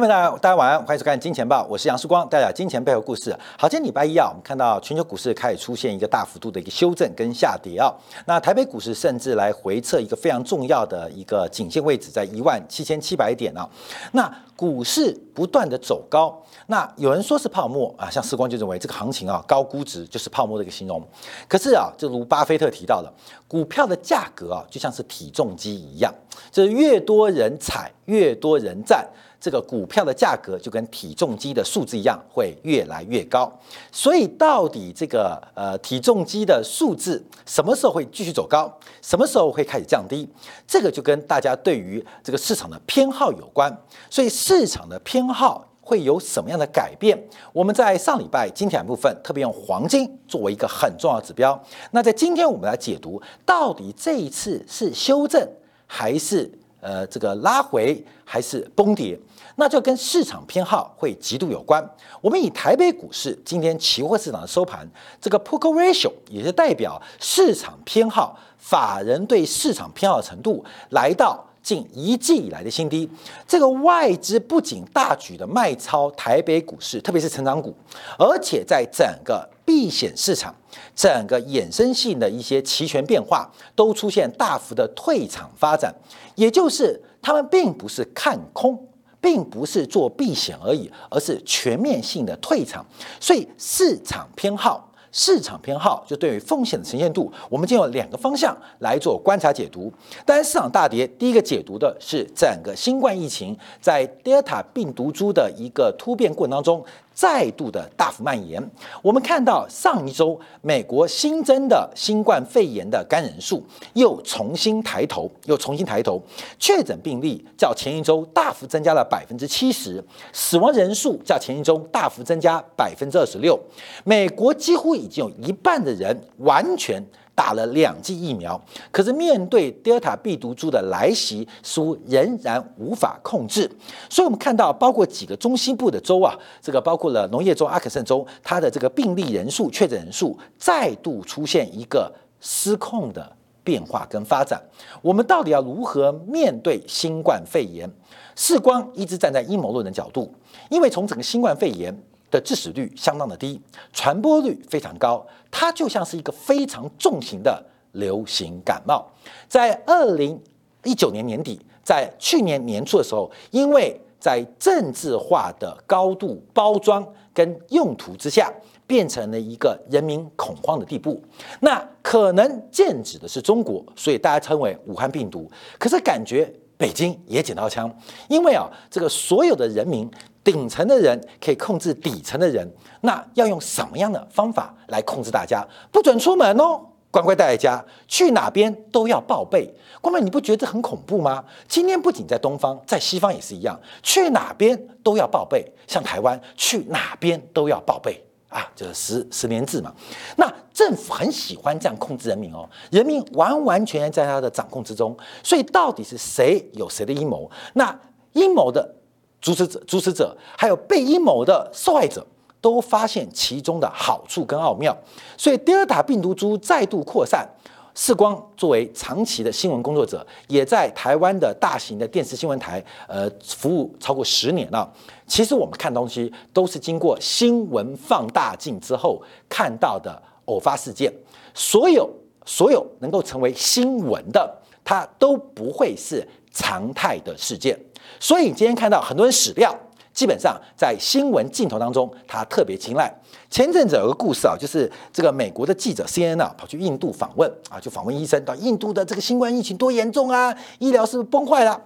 朋友们，大家大家晚安，欢迎收看《金钱报》，我是杨世光，带来金钱背后故事。好，今天礼拜一啊，我们看到全球股市开始出现一个大幅度的一个修正跟下跌啊。那台北股市甚至来回测一个非常重要的一个颈线位置，在一万七千七百点啊。那股市不断的走高，那有人说是泡沫啊，像世光就认为这个行情啊高估值就是泡沫的一个形容。可是啊，就如巴菲特提到的，股票的价格啊就像是体重机一样，就是越多人踩，越多人占。这个股票的价格就跟体重机的数字一样，会越来越高。所以，到底这个呃体重机的数字什么时候会继续走高，什么时候会开始降低？这个就跟大家对于这个市场的偏好有关。所以，市场的偏好会有什么样的改变？我们在上礼拜金钱部分特别用黄金作为一个很重要指标。那在今天我们来解读，到底这一次是修正还是呃这个拉回还是崩跌？那就跟市场偏好会极度有关。我们以台北股市今天期货市场的收盘，这个 Poker Ratio 也是代表市场偏好，法人对市场偏好程度来到近一季以来的新低。这个外资不仅大举的卖超台北股市，特别是成长股，而且在整个避险市场、整个衍生性的一些期权变化都出现大幅的退场发展，也就是他们并不是看空。并不是做避险而已，而是全面性的退场。所以市场偏好，市场偏好就对于风险的呈现度，我们就有两个方向来做观察解读。当然，市场大跌，第一个解读的是整个新冠疫情在 Delta 病毒株的一个突变过程当中。再度的大幅蔓延，我们看到上一周美国新增的新冠肺炎的感染人数又重新抬头，又重新抬头，确诊病例较前一周大幅增加了百分之七十，死亡人数较前一周大幅增加百分之二十六，美国几乎已经有一半的人完全。打了两剂疫苗，可是面对德尔塔病毒株的来袭，似乎仍然无法控制。所以，我们看到，包括几个中西部的州啊，这个包括了农业州、阿克森州，它的这个病例人数、确诊人数再度出现一个失控的变化跟发展。我们到底要如何面对新冠肺炎？世光一直站在阴谋论的角度，因为从整个新冠肺炎。的致死率相当的低，传播率非常高，它就像是一个非常重型的流行感冒。在二零一九年年底，在去年年初的时候，因为在政治化的高度包装跟用途之下，变成了一个人民恐慌的地步。那可能剑指的是中国，所以大家称为武汉病毒。可是感觉北京也捡到枪，因为啊，这个所有的人民。顶层的人可以控制底层的人，那要用什么样的方法来控制大家？不准出门哦，乖乖待在家，去哪边都要报备。光妹，你不觉得很恐怖吗？今天不仅在东方，在西方也是一样，去哪边都要报备。像台湾，去哪边都要报备啊，就是十十年制嘛。那政府很喜欢这样控制人民哦，人民完完全全在他的掌控之中。所以到底是谁有谁的阴谋？那阴谋的。主持者、主持者，还有被阴谋的受害者，都发现其中的好处跟奥妙。所以，德尔塔病毒株再度扩散。世光作为长期的新闻工作者，也在台湾的大型的电视新闻台，呃，服务超过十年了。其实我们看东西都是经过新闻放大镜之后看到的偶发事件。所有所有能够成为新闻的，它都不会是常态的事件。所以今天看到很多人史料，基本上在新闻镜头当中，他特别青睐。前阵子有个故事啊，就是这个美国的记者 CNN 啊，跑去印度访问啊，就访问医生，到印度的这个新冠疫情多严重啊，医疗是不是崩坏了？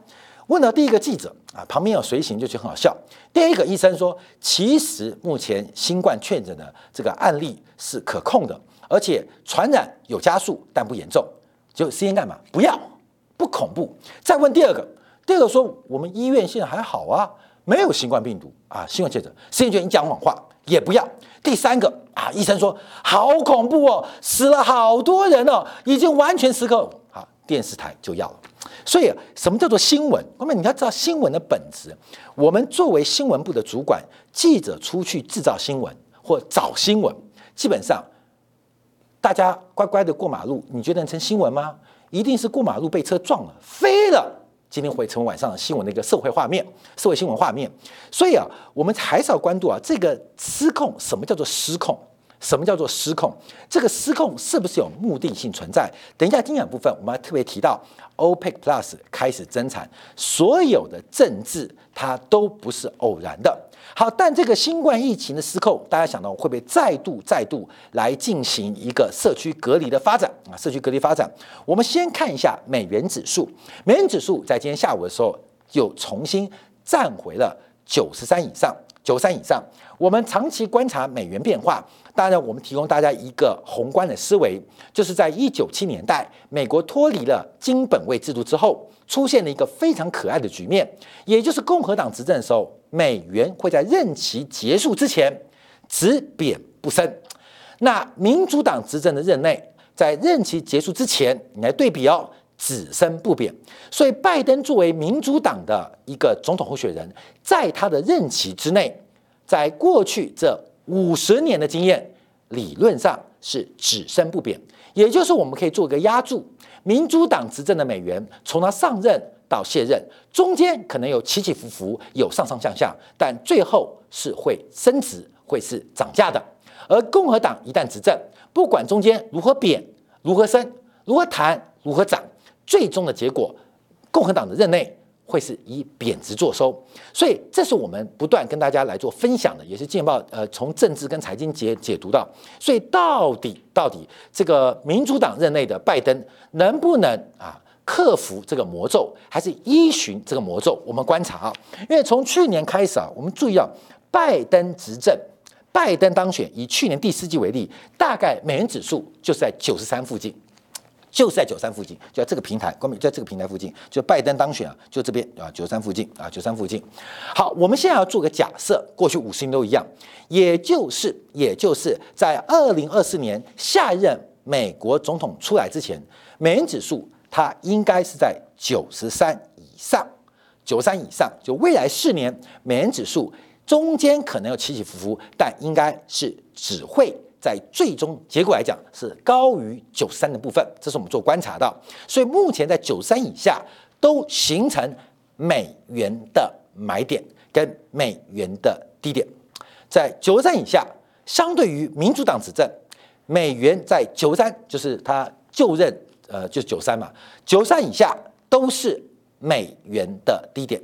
问到第一个记者啊，旁边有随行，就觉得很好笑。第一个医生说，其实目前新冠确诊的这个案例是可控的，而且传染有加速，但不严重。就 CNN 干嘛？不要，不恐怖。再问第二个。第二个说，我们医院现在还好啊，没有新冠病毒啊，新冠确诊，实验觉得你讲谎话也不要。第三个啊，医生说好恐怖哦，死了好多人哦，已经完全失控。好，电视台就要了。所以什么叫做新闻？那么你要知道新闻的本质。我们作为新闻部的主管，记者出去制造新闻或找新闻，基本上大家乖乖的过马路，你觉得能成新闻吗？一定是过马路被车撞了，飞了。今天会成为晚上新闻的一个社会画面、社会新闻画面。所以啊，我们还是要关注啊，这个失控，什么叫做失控？什么叫做失控？这个失控是不是有目的性存在？等一下精讲部分，我们还特别提到 OPEC Plus 开始增产，所有的政治它都不是偶然的。好，但这个新冠疫情的失控，大家想到会不会再度再度来进行一个社区隔离的发展啊？社区隔离发展，我们先看一下美元指数，美元指数在今天下午的时候又重新站回了九十三以上，九三以上。我们长期观察美元变化，当然我们提供大家一个宏观的思维，就是在一九七年代，美国脱离了金本位制度之后，出现了一个非常可爱的局面，也就是共和党执政的时候。美元会在任期结束之前只贬不升，那民主党执政的任内，在任期结束之前，你来对比哦，只升不贬。所以拜登作为民主党的一个总统候选人，在他的任期之内，在过去这五十年的经验，理论上是只升不贬，也就是我们可以做一个压注，民主党执政的美元从他上任。到卸任中间可能有起起伏伏，有上上下下，但最后是会升值，会是涨价的。而共和党一旦执政，不管中间如何贬、如何升、如何谈、如何涨，最终的结果，共和党的任内会是以贬值作收。所以，这是我们不断跟大家来做分享的，也是《见报》呃从政治跟财经解解读到。所以，到底到底这个民主党任内的拜登能不能啊？克服这个魔咒，还是依循这个魔咒？我们观察啊，因为从去年开始啊，我们注意到拜登执政，拜登当选，以去年第四季为例，大概美元指数就是在九十三附近，就是在九三附近，就在这个平台，光明在这个平台附近，就拜登当选啊，就这边啊，九三附近啊，九三附近。好，我们现在要做个假设，过去五十年都一样，也就是也就是在二零二四年下任美国总统出来之前，美元指数。它应该是在九十三以上，九十三以上，就未来四年美元指数中间可能有起起伏伏，但应该是只会在最终结果来讲是高于九十三的部分，这是我们做观察到。所以目前在九十三以下都形成美元的买点跟美元的低点，在九十三以下，相对于民主党执政，美元在九十三就是他就任。呃，就是九三嘛，九三以下都是美元的低点，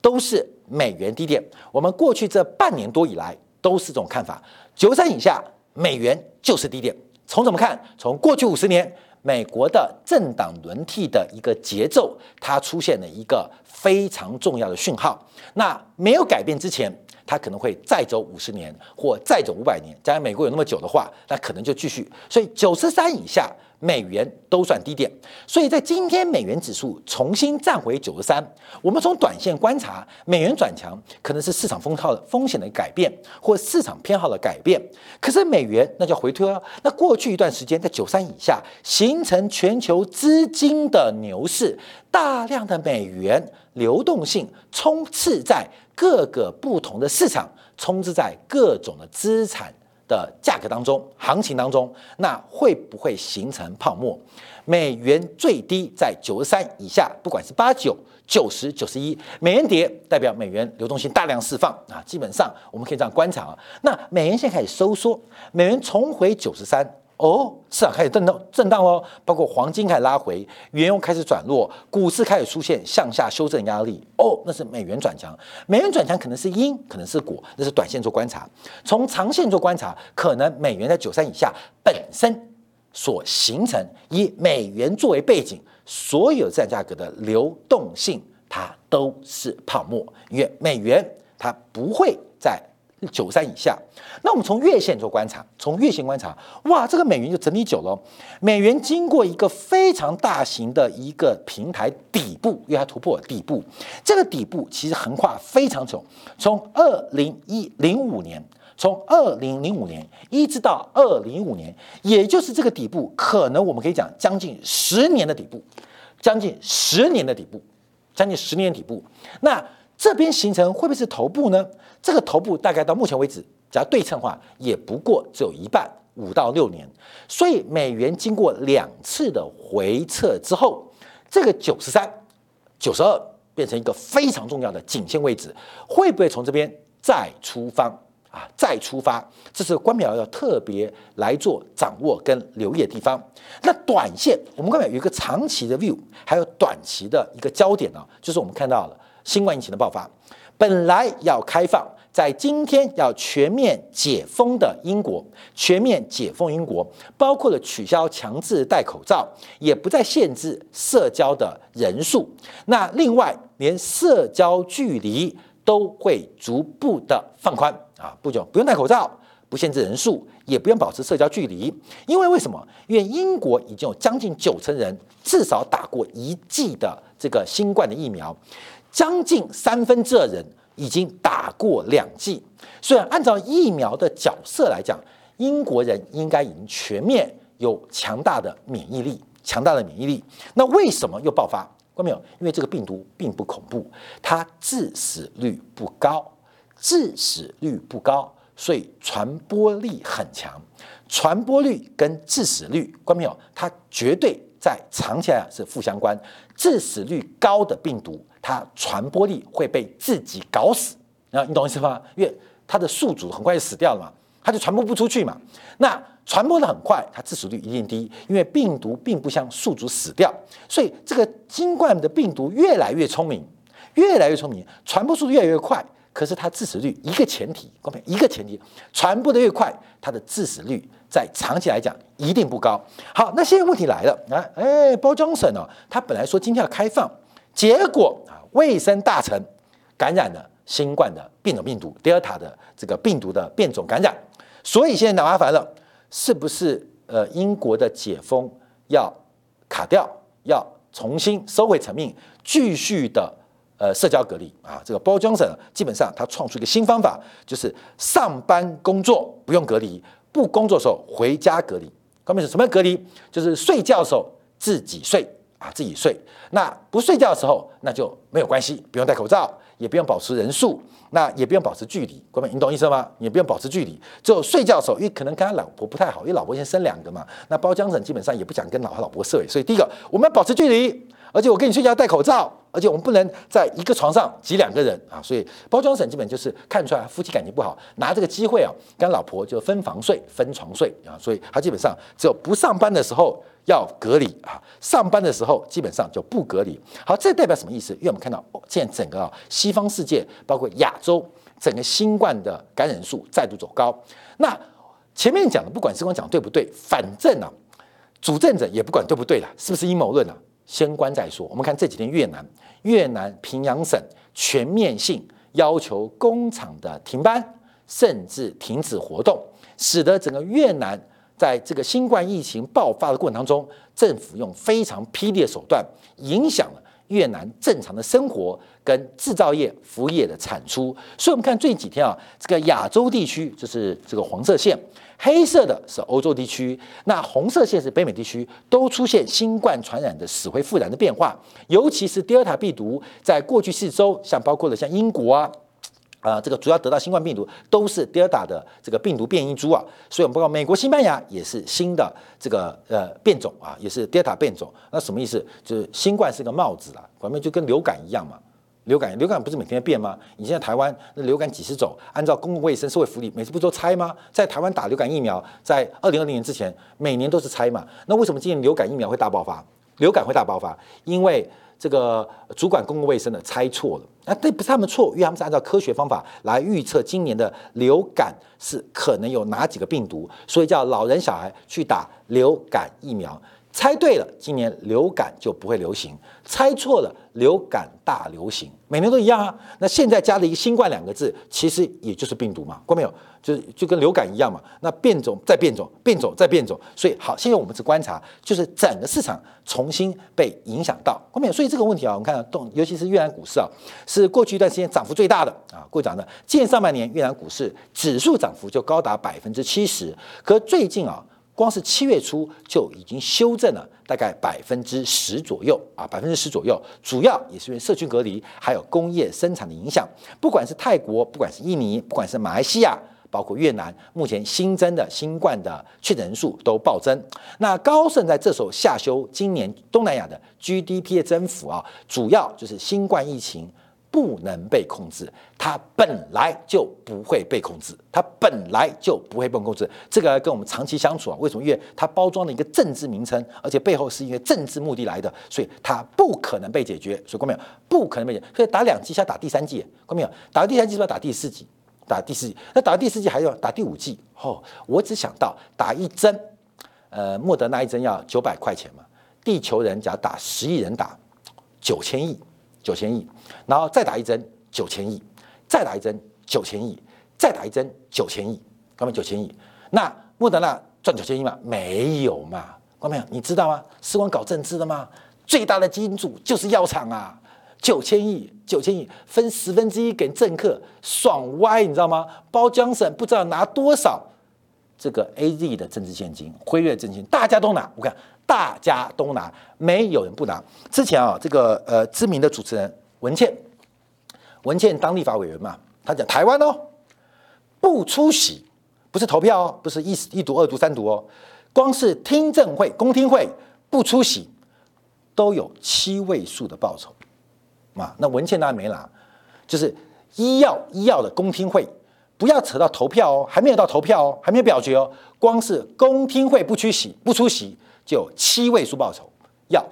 都是美元低点。我们过去这半年多以来都是这种看法，九三以下美元就是低点。从怎么看？从过去五十年美国的政党轮替的一个节奏，它出现了一个非常重要的讯号。那没有改变之前，它可能会再走五十年或再走五百年。假如美国有那么久的话，那可能就继续。所以九十三以下。美元都算低点，所以在今天美元指数重新站回九十三，我们从短线观察，美元转强可能是市场风套的风险的改变，或市场偏好的改变。可是美元那叫回推了，那过去一段时间在九三以下形成全球资金的牛市，大量的美元流动性充斥在各个不同的市场，充斥在各种的资产。的价格当中，行情当中，那会不会形成泡沫？美元最低在九十三以下，不管是八九、九十、九十一，美元跌代表美元流动性大量释放啊，基本上我们可以这样观察啊。那美元现在开始收缩，美元重回九十三。哦，市场开始震荡震荡哦，包括黄金开始拉回，原油开始转弱，股市开始出现向下修正压力。哦，那是美元转强，美元转强可能是因，可能是果，那是短线做观察。从长线做观察，可能美元在九三以下本身所形成以美元作为背景，所有资产价格的流动性它都是泡沫，因为美元它不会在。九三以下，那我们从月线做观察，从月线观察，哇，这个美元就整理久了。美元经过一个非常大型的一个平台底部，因为它突破底部，这个底部其实横跨非常久，从二零一零五年，从二零零五年一直到二零一五年，也就是这个底部，可能我们可以讲将近十年的底部，将近十年的底部，将近十年底部。那这边形成会不会是头部呢？这个头部大概到目前为止，只要对称化，也不过只有一半，五到六年。所以美元经过两次的回撤之后，这个九十三、九十二变成一个非常重要的颈线位置，会不会从这边再出发啊？再出发，这是关表要特别来做掌握跟留意的地方。那短线，我们关表有一个长期的 view，还有短期的一个焦点呢，就是我们看到了新冠疫情的爆发，本来要开放。在今天要全面解封的英国，全面解封英国，包括了取消强制戴口罩，也不再限制社交的人数。那另外，连社交距离都会逐步的放宽啊，不久不用戴口罩，不限制人数，也不用保持社交距离。因为为什么？因为英国已经有将近九成人至少打过一剂的这个新冠的疫苗，将近三分之二人。已经打过两剂，虽然按照疫苗的角色来讲，英国人应该已经全面有强大的免疫力，强大的免疫力。那为什么又爆发？看没有？因为这个病毒并不恐怖，它致死率不高，致死率不高，所以传播力很强。传播率跟致死率，看到没有？它绝对在长期来讲是负相关。致死率高的病毒。它传播力会被自己搞死，啊你懂意思吗？因为它的宿主很快就死掉了嘛，它就传播不出去嘛。那传播的很快，它致死率一定低，因为病毒并不像宿主死掉，所以这个新冠的病毒越来越聪明，越来越聪明，传播速度越来越快。可是它致死率一个前提，各位一个前提，传播的越快，它的致死率在长期来讲一定不高。好，那现在问题来了，啊，哎，包装省呢，他本来说今天要开放，结果啊。卫生大臣感染了新冠的变种病毒德尔塔的这个病毒的变种感染，所以现在麻烦了，是不是呃英国的解封要卡掉，要重新收回成命，继续的呃社交隔离啊？这个包装省基本上他创出一个新方法，就是上班工作不用隔离，不工作时候回家隔离。后面是什么隔离？就是睡觉时候自己睡。啊，自己睡。那不睡觉的时候，那就没有关系，不用戴口罩，也不用保持人数，那也不用保持距离。各位，你懂意思吗？也不用保持距离，只有睡觉的时候，因为可能跟他老婆不太好，因为老婆先生两个嘛。那包江省基本上也不想跟老他老婆睡，所以第一个，我们要保持距离，而且我跟你睡觉戴口罩，而且我们不能在一个床上挤两个人啊。所以包装省基本就是看出来夫妻感情不好，拿这个机会啊，跟老婆就分房睡、分床睡啊。所以他基本上只有不上班的时候。要隔离啊，上班的时候基本上就不隔离。好，这代表什么意思？因为我们看到现在整个西方世界，包括亚洲，整个新冠的感染数再度走高。那前面讲的，不管是光讲对不对，反正呢，主政者也不管对不对了，是不是阴谋论啊？先关再说。我们看这几天越南，越南平阳省全面性要求工厂的停班，甚至停止活动，使得整个越南。在这个新冠疫情爆发的过程当中，政府用非常霹雳的手段，影响了越南正常的生活跟制造业、服务业的产出。所以，我们看最近几天啊，这个亚洲地区就是这个黄色线，黑色的是欧洲地区，那红色线是北美地区，都出现新冠传染的死灰复燃的变化。尤其是 Delta 病毒，在过去四周，像包括了像英国啊。啊，这个主要得到新冠病毒都是 Delta 的这个病毒变异株啊，所以我们报告美国、西班牙也是新的这个呃变种啊，也是 Delta 变种。那什么意思？就是新冠是个帽子啊，反正就跟流感一样嘛。流感流感不是每天变吗？你现在台湾那流感几十种，按照公共卫生社会福利，每次不都拆吗？在台湾打流感疫苗，在二零二零年之前，每年都是拆嘛。那为什么今年流感疫苗会大爆发？流感会大爆发，因为。这个主管公共卫生的猜错了，那这不是他们错，因为他们是按照科学方法来预测今年的流感是可能有哪几个病毒，所以叫老人小孩去打流感疫苗。猜对了，今年流感就不会流行；猜错了，流感大流行。每年都一样啊。那现在加了一个“新冠”两个字，其实也就是病毒嘛，过没有？就是就跟流感一样嘛。那变种再变种，变种再变种，所以好，现在我们是观察，就是整个市场重新被影响到，过没有？所以这个问题啊，我们看到动，尤其是越南股市啊，是过去一段时间涨幅最大的啊。过去讲的，今年上半年越南股市指数涨幅就高达百分之七十，可最近啊。光是七月初就已经修正了大概百分之十左右啊，百分之十左右，主要也是因为社区隔离还有工业生产的影响。不管是泰国，不管是印尼，不管是马来西亚，包括越南，目前新增的新冠的确诊人数都暴增。那高盛在这时候下修今年东南亚的 GDP 的增幅啊，主要就是新冠疫情。不能被控制，它本来就不会被控制，它本来就不会被控制。这个跟我们长期相处啊，为什么？因为它包装了一个政治名称，而且背后是因为政治目的来的，所以它不可能被解决。所以，看没有？不可能被解。所以打两剂，要打第三剂，看没有？打第三剂，是要打第四剂，打第四剂。那打完第四剂还要打第五剂。哦，我只想到打一针，呃，莫德纳一针要九百块钱嘛。地球人假如打十亿人打九千亿。九千亿，然后再打一针九千亿，再打一针九千亿，再打一针九千亿，各位九千亿。那莫德纳赚九千亿吗？没有嘛，各位你知道吗？时光搞政治的吗？最大的金主就是药厂啊，九千亿，九千亿分十分之一给政客，爽歪，你知道吗？包江省不知道拿多少这个 A Z 的政治现金，辉瑞政治现金，大家都拿，我看。大家都拿，没有人不拿。之前啊，这个呃知名的主持人文倩，文倩当立法委员嘛，他讲台湾哦不出席，不是投票哦，不是一一读二读三读哦，光是听证会、公听会不出席，都有七位数的报酬嘛。那文倩当然没拿，就是医药医药的公听会，不要扯到投票哦，还没有到投票哦，还没有表决哦，光是公听会不出席，不出席。就七位数报酬要，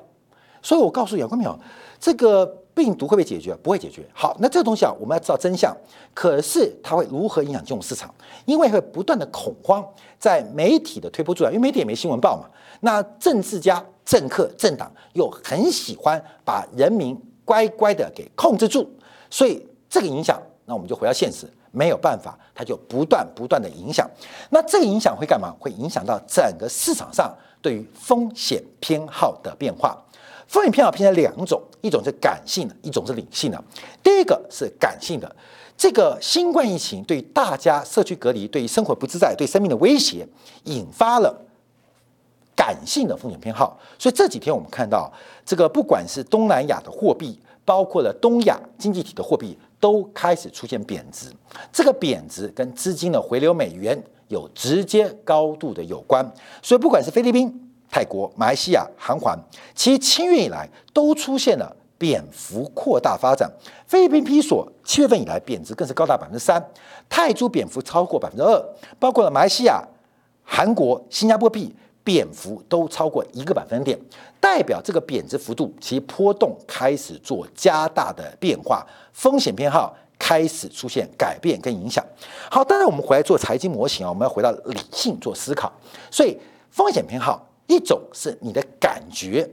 所以我告诉姚光淼，这个病毒会不会解决？不会解决。好，那这个东西啊，我们要知道真相。可是它会如何影响金融市场？因为会不断的恐慌，在媒体的推波助澜，因为媒体也没新闻报嘛。那政治家、政客、政党又很喜欢把人民乖乖的给控制住，所以这个影响，那我们就回到现实。没有办法，它就不断不断的影响。那这个影响会干嘛？会影响到整个市场上对于风险偏好的变化。风险偏好偏成两种，一种是感性的，一种是理性的。第一个是感性的，这个新冠疫情对大家社区隔离、对于生活不自在、对生命的威胁，引发了感性的风险偏好。所以这几天我们看到，这个不管是东南亚的货币，包括了东亚经济体的货币。都开始出现贬值，这个贬值跟资金的回流美元有直接高度的有关，所以不管是菲律宾、泰国、马来西亚、韩环，其七月以来都出现了贬幅扩大发展。菲律宾比索七月份以来贬值更是高达百分之三，泰铢贬幅超过百分之二，包括了马来西亚、韩国、新加坡币。贬幅都超过一个百分点，代表这个贬值幅度其波动开始做加大的变化，风险偏好开始出现改变跟影响。好，当然我们回来做财经模型啊，我们要回到理性做思考。所以风险偏好一种是你的感觉，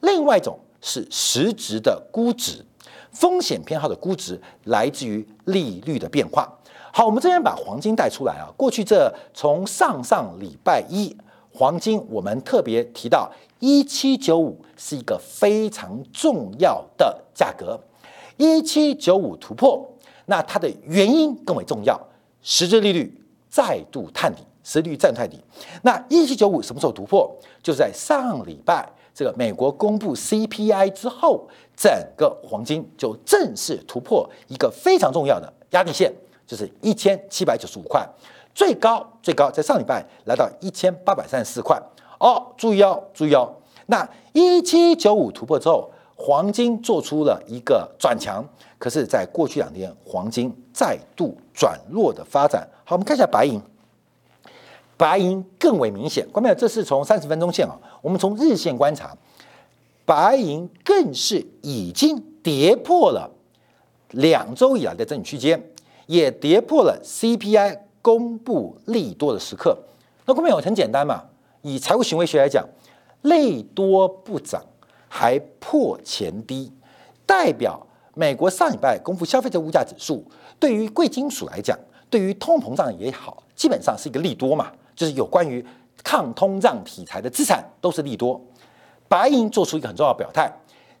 另外一种是实质的估值。风险偏好的估值来自于利率的变化。好，我们这边把黄金带出来啊，过去这从上上礼拜一。黄金，我们特别提到一七九五是一个非常重要的价格，一七九五突破，那它的原因更为重要，实质利率再度探底，实利率再度探底。那一七九五什么时候突破？就是在上礼拜这个美国公布 CPI 之后，整个黄金就正式突破一个非常重要的压力线，就是一千七百九十五块。最高最高在上礼拜来到一千八百三十四块哦，注意哦，注意哦。那一七九五突破之后，黄金做出了一个转强，可是，在过去两天，黄金再度转弱的发展。好，我们看一下白银，白银更为明显。关没有？这是从三十分钟线啊，我们从日线观察，白银更是已经跌破了两周以来的整理区间，也跌破了 CPI。公布利多的时刻，那后面有很简单嘛？以财务行为学来讲，利多不涨还破前低，代表美国上礼拜公布消费者物价指数，对于贵金属来讲，对于通膨胀也好，基本上是一个利多嘛，就是有关于抗通胀题材的资产都是利多。白银做出一个很重要表态，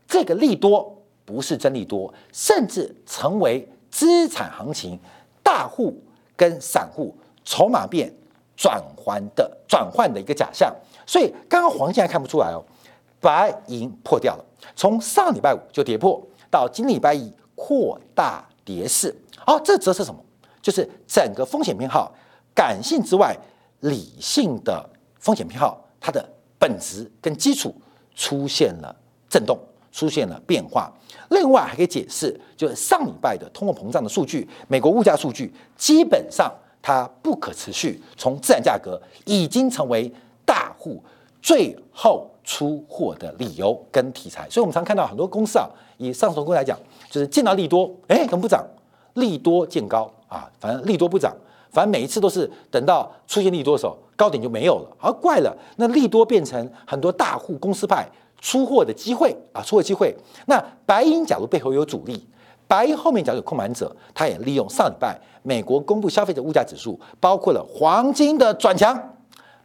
这个利多不是真利多，甚至成为资产行情大户。跟散户筹码变转换的转换的一个假象，所以刚刚黄金还看不出来哦，白银破掉了，从上礼拜五就跌破，到今礼拜一扩大跌势，好，这则是什么？就是整个风险偏好，感性之外，理性的风险偏好，它的本质跟基础出现了震动，出现了变化。另外还可以解释，就是上礼拜的通货膨胀的数据，美国物价数据基本上它不可持续，从自然价格已经成为大户最后出货的理由跟题材。所以我们常看到很多公司啊，以上市公司来讲，就是见到利多，哎，怎么不涨？利多见高啊，反正利多不涨，反正每一次都是等到出现利多的时候，高点就没有了。而怪了，那利多变成很多大户公司派出货的机会啊，出货机会。那白银假如背后有主力，白银后面假如有控盘者，他也利用上礼拜美国公布消费者物价指数，包括了黄金的转强，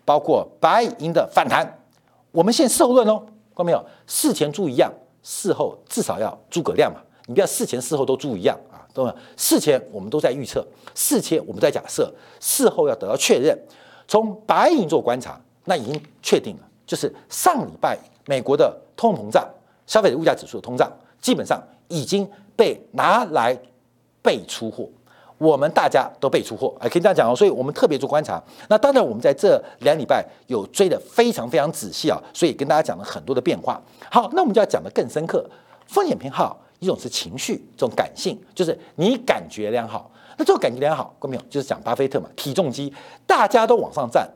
包括白银的反弹。我们现在事后论哦，看到没有？事前猪一样，事后至少要诸葛亮嘛。你不要事前事后都猪一样啊。懂吗？事前我们都在预测，事前我们在假设，事后要得到确认。从白银做观察，那已经确定了，就是上礼拜美国的通货膨胀、消费者物价指数的通胀，基本上已经被拿来被出货。我们大家都被出货，哎，可以这样讲哦。所以我们特别做观察。那当然，我们在这两礼拜有追的非常非常仔细啊，所以跟大家讲了很多的变化。好，那我们就要讲的更深刻，风险偏好。一种是情绪，这种感性，就是你感觉良好。那这种感觉良好，观众朋友就是讲巴菲特嘛，体重机，大家都往上站，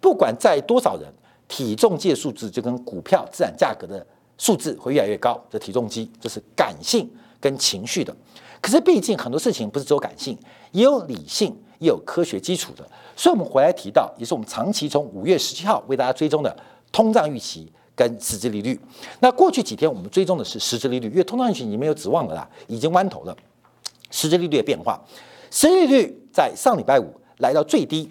不管在多少人，体重计数字就跟股票自然价格的数字会越来越高。这体重机，这是感性跟情绪的。可是毕竟很多事情不是只有感性，也有理性，也有科学基础的。所以，我们回来提到，也是我们长期从五月十七号为大家追踪的通胀预期。跟实质利率，那过去几天我们追踪的是实质利率，因为通胀预期已经没有指望了啦，已经弯头了。实质利率的变化，实质利率在上礼拜五来到最低，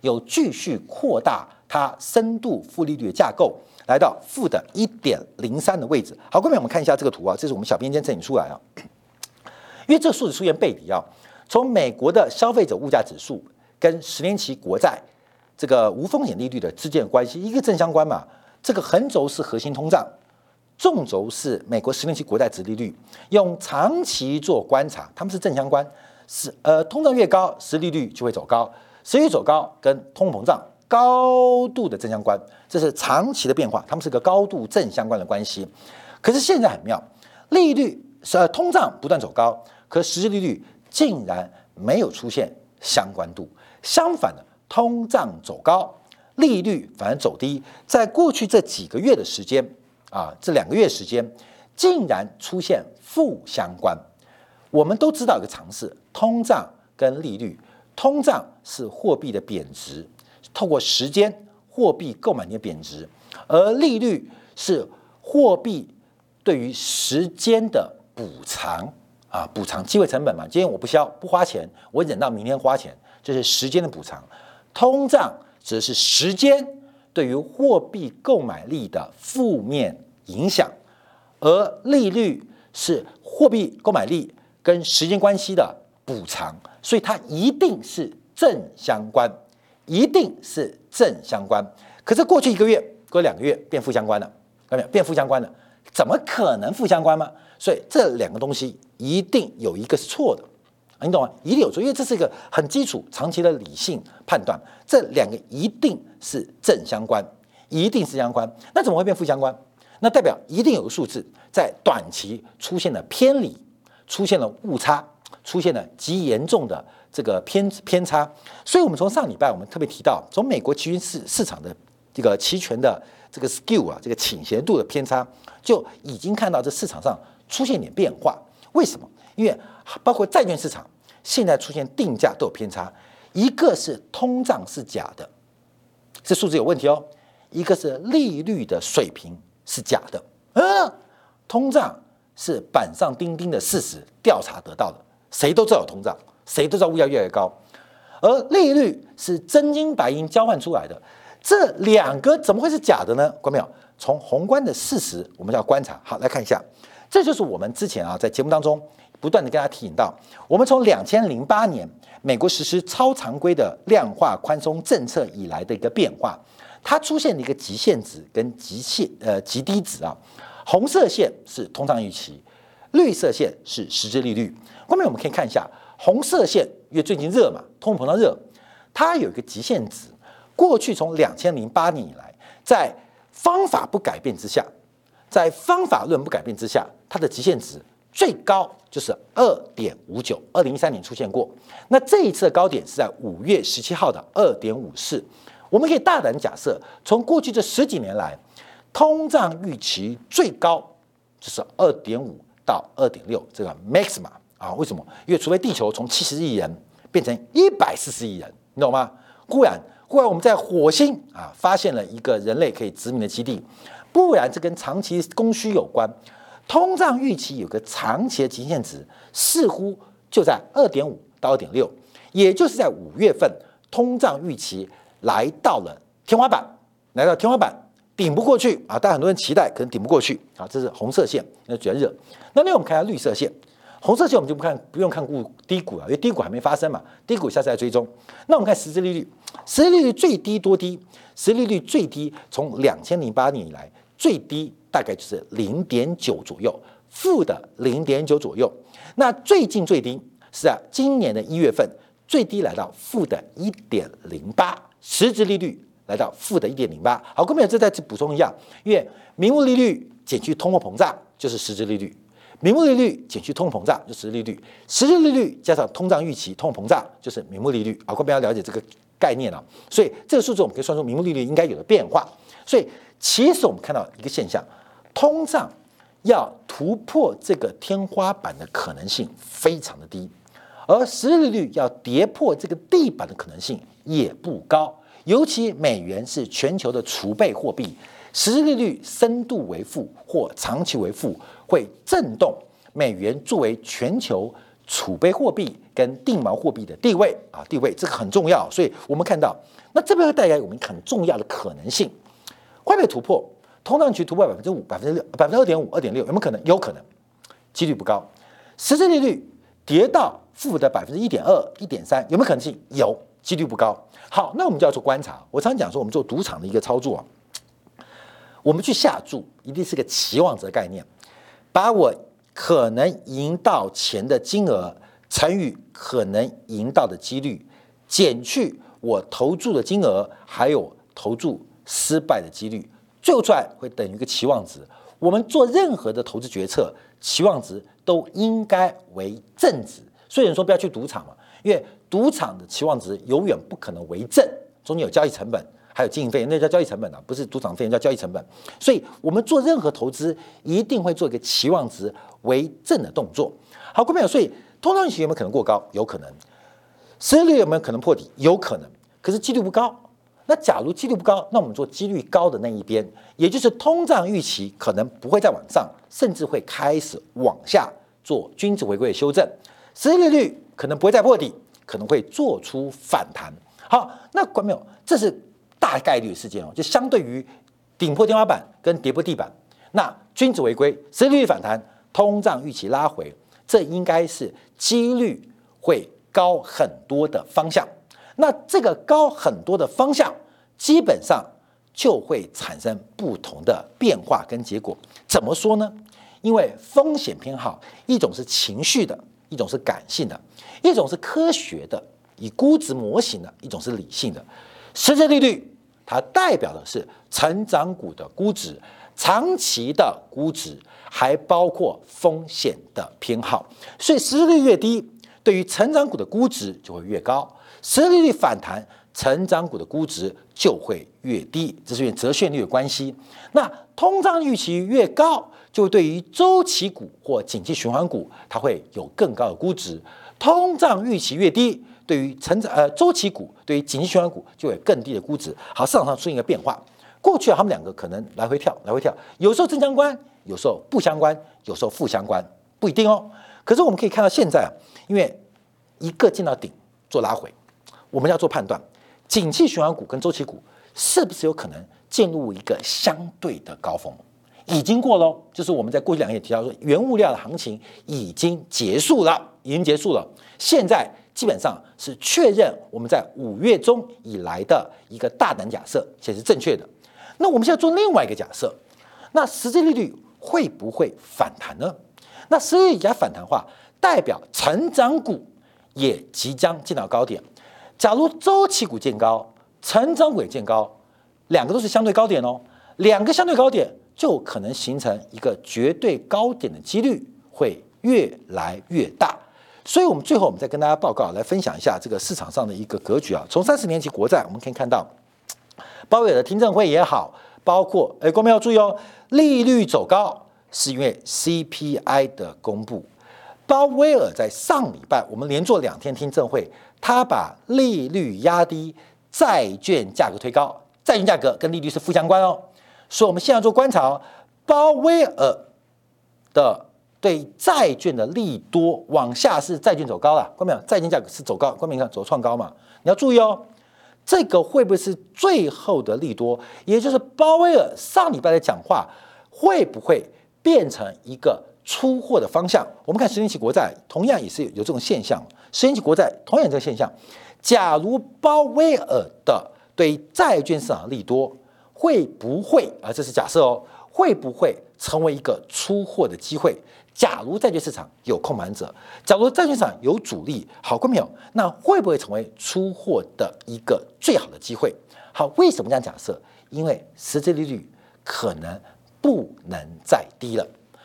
有继续扩大它深度负利率的架构，来到负的一点零三的位置。好，各位我们看一下这个图啊，这是我们小编间整理出来啊，因为这个数字出现背离啊，从美国的消费者物价指数跟十年期国债这个无风险利率的之间的关系，一个正相关嘛。这个横轴是核心通胀，纵轴是美国十年期国债殖利率。用长期做观察，它们是正相关。是呃，通胀越高，实利率就会走高，实率走高跟通膨胀高度的正相关，这是长期的变化，它们是个高度正相关的关系。可是现在很妙，利率是呃通胀不断走高，可实际利率竟然没有出现相关度，相反的，通胀走高。利率反而走低，在过去这几个月的时间啊，这两个月时间竟然出现负相关。我们都知道一个常识：通胀跟利率，通胀是货币的贬值，透过时间货币购买力的贬值，而利率是货币对于时间的补偿啊，补偿机会成本嘛。今天我不消不花钱，我忍到明天花钱，这是时间的补偿。通胀。指的是时间对于货币购买力的负面影响，而利率是货币购买力跟时间关系的补偿，所以它一定是正相关，一定是正相关。可是过去一个月、过两个月变负相关了，看到没有？变负相关了，怎么可能负相关吗？所以这两个东西一定有一个是错的。你懂吗？一定有错，因为这是一个很基础、长期的理性判断。这两个一定是正相关，一定是相关。那怎么会变负相关？那代表一定有个数字在短期出现了偏离，出现了误差，出现了极严重的这个偏偏差。所以，我们从上礼拜我们特别提到，从美国期权市市场的这个期权的这个 skew 啊，这个倾斜度的偏差，就已经看到这市场上出现点变化。为什么？因为包括债券市场现在出现定价都有偏差，一个是通胀是假的，这数字有问题哦；一个是利率的水平是假的。嗯，通胀是板上钉钉的事实，调查得到的，谁都知道有通胀，谁都知道物价越来越高，而利率是真金白银交换出来的，这两个怎么会是假的呢？观众朋友，从宏观的事实，我们要观察。好，来看一下，这就是我们之前啊在节目当中。不断的跟大家提醒到，我们从两千零八年美国实施超常规的量化宽松政策以来的一个变化，它出现了一个极限值跟极限呃极低值啊，红色线是通胀预期，绿色线是实质利率。后面我们可以看一下，红色线因为最近热嘛，通货膨胀热，它有一个极限值。过去从两千零八年以来，在方法不改变之下，在方法论不改变之下，它的极限值最高就是二点五九，二零一三年出现过。那这一次的高点是在五月十七号的二点五四。我们可以大胆假设，从过去这十几年来，通胀预期最高就是二点五到二点六这个 maxima 啊？为什么？因为除非地球从七十亿人变成一百四十亿人，你懂吗？固然。忽然我们在火星啊发现了一个人类可以殖民的基地，不然这跟长期供需有关。通胀预期有个长期的极限值，似乎就在二点五到二点六，也就是在五月份，通胀预期来到了天花板，来到天花板顶不过去啊！但很多人期待可能顶不过去啊，这是红色线，那比较热。那另外我们看下绿色线。红色线我们就不看，不用看股低谷了，因为低谷还没发生嘛。低谷下次再追踪。那我们看实质利率，实际利率最低多低？实际利率最低从两千零八年以来最低大概就是零点九左右，负的零点九左右。那最近最低是啊，今年的一月份最低来到负的一点零八，实质利率来到负的一点零八。好，各位这再次补充一下，因为名目利率减去通货膨胀就是实质利率。名目利率减去通货膨胀就实质利率，实质利率加上通胀预期，通货膨胀就是名目利率。好，各位要了解这个概念了。所以这个数字我们可以算出名目利率应该有的变化。所以其实我们看到一个现象，通胀要突破这个天花板的可能性非常的低，而实际利率要跌破这个地板的可能性也不高。尤其美元是全球的储备货币，实际利率深度为负或长期为负。会震动美元作为全球储备货币跟定锚货币的地位啊，地位这个很重要，所以我们看到，那这边会带来我们很重要的可能性，会不会突破？通胀局突破百分之五、百分之六、百分之二点五、二点六，有没有可能？有可能，几率不高。实质利率跌到负的百分之一点二、一点三，有没有可能性？有，几率不高。好，那我们就要做观察。我常讲说，我们做赌场的一个操作，我们去下注一定是个期望值概念。把我可能赢到钱的金额乘以可能赢到的几率，减去我投注的金额，还有投注失败的几率，最后出来会等于一个期望值。我们做任何的投资决策，期望值都应该为正值。所以人说不要去赌场嘛，因为赌场的期望值永远不可能为正，中间有交易成本。还有经营费，那叫交易成本啊，不是赌场费用，叫交易成本。所以，我们做任何投资，一定会做一个期望值为正的动作。好，各位朋友，所以通胀预期有没有可能过高？有可能。失业率有没有可能破底？有可能。可是几率不高。那假如几率不高，那我们做几率高的那一边，也就是通胀预期可能不会再往上，甚至会开始往下做均值回归的修正。失业率可能不会再破底，可能会做出反弹。好，那观众朋友，这是。大概率事件哦，就相对于顶破天花板跟跌破地板，那均值回归、实际利率反弹、通胀预期拉回，这应该是几率会高很多的方向。那这个高很多的方向，基本上就会产生不同的变化跟结果。怎么说呢？因为风险偏好，一种是情绪的，一种是感性的，一种是科学的，以估值模型的，一种是理性的。实际利率，它代表的是成长股的估值，长期的估值，还包括风险的偏好。所以，实际利率越低，对于成长股的估值就会越高；实际利率反弹，成长股的估值就会越低。这是因为折现率的关系。那通胀预期越高，就对于周期股或景气循环股，它会有更高的估值。通胀预期越低。对于成长呃周期股，对于景气循环股就有更低的估值。好，市场上出现一个变化，过去，他们两个可能来回跳，来回跳，有时候正相关，有时候不相关，有时候负相关，不一定哦。可是我们可以看到现在啊，因为一个进到顶做拉回，我们要做判断，景气循环股跟周期股是不是有可能进入一个相对的高峰？已经过喽，就是我们在过去两年也提到说，原物料的行情已经结束了，已经结束了，现在。基本上是确认我们在五月中以来的一个大胆假设，且是正确的。那我们现在做另外一个假设，那实际利率会不会反弹呢？那实际利率加反弹话，代表成长股也即将见到高点。假如周期股见高，成长股见高，两个都是相对高点哦，两个相对高点就可能形成一个绝对高点的几率会越来越大。所以，我们最后我们再跟大家报告，来分享一下这个市场上的一个格局啊。从三十年期国债，我们可以看到，鲍威尔的听证会也好，包括哎，各位要注意哦，利率走高是因为 CPI 的公布。鲍威尔在上礼拜，我们连做两天听证会，他把利率压低，债券价格推高，债券价格跟利率是负相关哦。所以我们现在做观察，鲍威尔的对债券的利多往下是债券走高了，看到没有？债券价格是走高，关明看走创高嘛？你要注意哦，这个会不会是最后的利多？也就是鲍威尔上礼拜的讲话会不会变成一个？出货的方向，我们看十年期国债，同样也是有这种现象。十年期国债同样这个现象，假如鲍威尔的对债券市场利多，会不会啊？这是假设哦，会不会成为一个出货的机会？假如债券市场有控盘者，假如债券市场有主力，好，观众朋友，那会不会成为出货的一个最好的机会？好，为什么这样假设？因为实际利率可能不能再低了。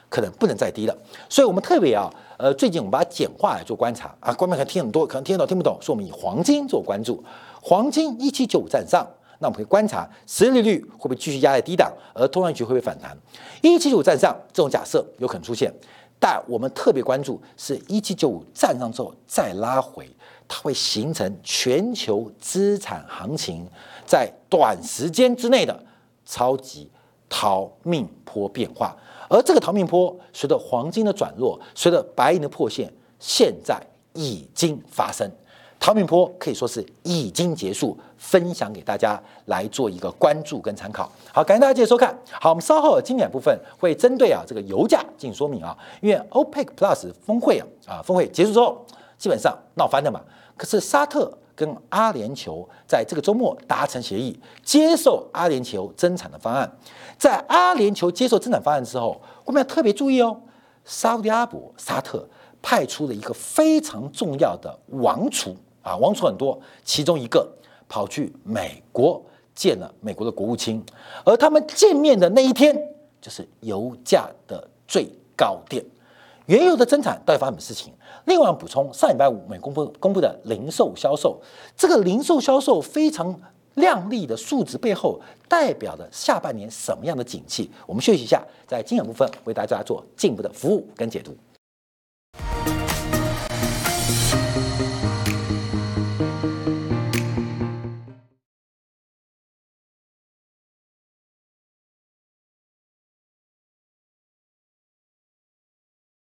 可能不能再低了，所以我们特别啊，呃，最近我们把它简化来做观察啊，观众可能听很多，可能听得懂听不懂，是我们以黄金做关注，黄金一七九五站上，那我们可以观察实际利率会不会继续压在低档，而通胀局会不会反弹？一七九五站上这种假设有可能出现，但我们特别关注是一七九五站上之后再拉回，它会形成全球资产行情在短时间之内的超级逃命坡变化。而这个逃命坡，随着黄金的转弱，随着白银的破线，现在已经发生。逃命坡可以说是已经结束，分享给大家来做一个关注跟参考。好，感谢大家继续收看。好，我们稍后的经典部分会针对啊这个油价进行说明啊，因为 OPEC Plus 峰会啊啊峰会结束之后，基本上闹翻了嘛。可是沙特。跟阿联酋在这个周末达成协议，接受阿联酋增产的方案。在阿联酋接受增产方案之后，我们要特别注意哦，沙特阿伯沙特派出了一个非常重要的王储啊，王储很多，其中一个跑去美国见了美国的国务卿，而他们见面的那一天，就是油价的最高点。原油的增产到底发生什么事情？另外补充，上礼拜五美公布公布的零售销售，这个零售销售非常亮丽的数值背后，代表的下半年什么样的景气？我们休息一下，在精选部分为大家做进一步的服务跟解读。